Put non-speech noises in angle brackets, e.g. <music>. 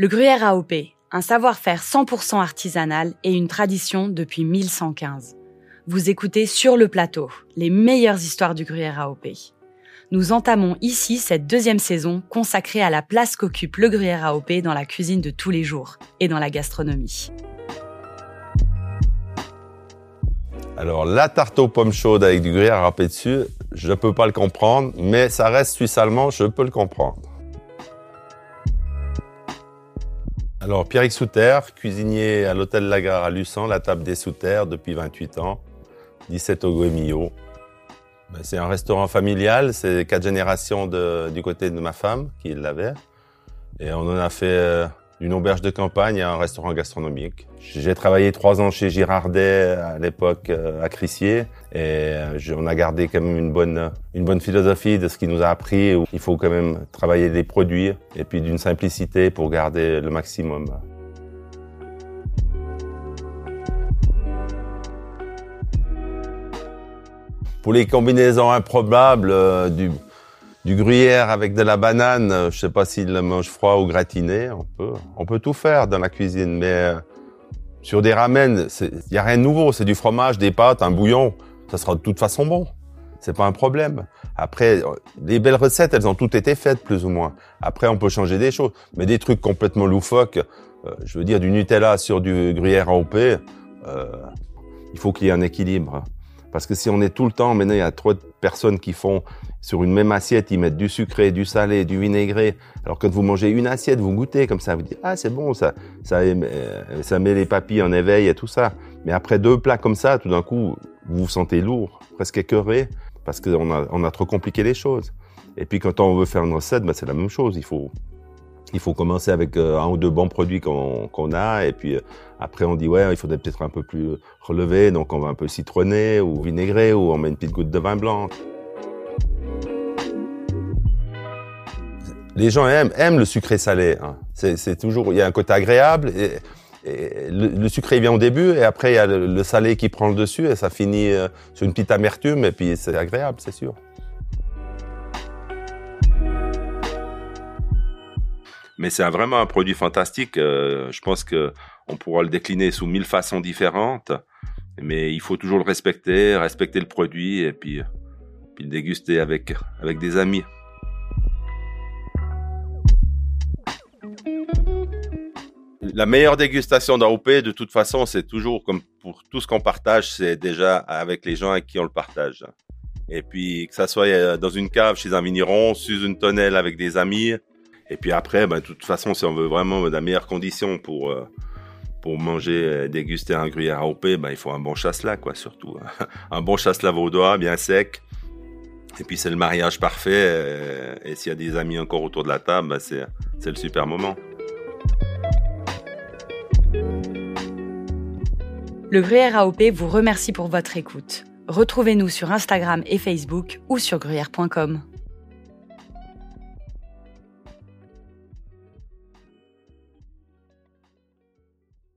Le gruyère AOP, un savoir-faire 100% artisanal et une tradition depuis 1115. Vous écoutez Sur le plateau, les meilleures histoires du gruyère AOP. Nous entamons ici cette deuxième saison consacrée à la place qu'occupe le gruyère AOP dans la cuisine de tous les jours et dans la gastronomie. Alors, la tarte aux pommes chaudes avec du gruyère râpé dessus, je ne peux pas le comprendre, mais ça reste suisse-allemand, je peux le comprendre. Alors, Pierrick Souter, cuisinier à l'hôtel Lagare à Luçon, la table des Souter depuis 28 ans, 17 au Guémillot. Ben, c'est un restaurant familial, c'est quatre générations du côté de ma femme qui l'avait. Et on en a fait euh, une auberge de campagne à un restaurant gastronomique. J'ai travaillé trois ans chez Girardet à l'époque euh, à Crissier et euh, on a gardé quand même une bonne, une bonne philosophie de ce qui nous a appris. Il faut quand même travailler des produits et puis d'une simplicité pour garder le maximum. Pour les combinaisons improbables euh, du, du gruyère avec de la banane, euh, je sais pas s'il le mange froid ou gratiné, on peut, on peut tout faire dans la cuisine, mais euh, sur des ramen, il y a rien de nouveau, c'est du fromage, des pâtes, un bouillon, ça sera de toute façon bon. C'est pas un problème. Après, les belles recettes, elles ont toutes été faites plus ou moins. Après, on peut changer des choses, mais des trucs complètement loufoques, euh, je veux dire du Nutella sur du gruyère AOP, euh, il faut qu'il y ait un équilibre. Parce que si on est tout le temps, maintenant il y a trop de personnes qui font sur une même assiette, ils mettent du sucré, du salé, du vinaigré. Alors quand vous mangez une assiette, vous goûtez comme ça, vous dites ah c'est bon, ça, ça, euh, ça met les papilles en éveil et tout ça. Mais après deux plats comme ça, tout d'un coup, vous vous sentez lourd, presque écœuré, parce qu'on a, on a trop compliqué les choses. Et puis quand on veut faire une recette, bah, c'est la même chose. Il faut, il faut commencer avec euh, un ou deux bons produits qu'on a, et puis euh, après on dit ouais, il faudrait peut-être un peu plus relever, donc on va un peu citronner ou vinaigrer, ou on met une petite goutte de vin blanc. Les gens aiment, aiment le sucré salé. Hein. C'est toujours, il y a un côté agréable. Le, sucré vient au début et après il y a le, salé qui prend le dessus et ça finit euh, sur une petite amertume et puis c'est agréable, c'est sûr. Mais c'est vraiment un produit fantastique. Euh, je pense que on pourra le décliner sous mille façons différentes, mais il faut toujours le respecter, respecter le produit et puis, puis le déguster avec avec des amis. La meilleure dégustation d'AOP, de toute façon, c'est toujours comme pour tout ce qu'on partage, c'est déjà avec les gens avec qui on le partage. Et puis que ça soit euh, dans une cave chez un vigneron, sous une tonnelle avec des amis. Et puis après, ben, de toute façon, si on veut vraiment la meilleure condition pour euh, pour manger, déguster un gruyère AOP, ben, il faut un bon chasselas, quoi, surtout. <laughs> un bon chasselas vaudois, bien sec. Et puis c'est le mariage parfait. Euh, et, s'il y a des amis encore autour de la table, ben, c'est le super moment. Le Gruyère AOP vous remercie pour votre écoute. Retrouvez-nous sur Instagram et Facebook ou sur gruyère.com.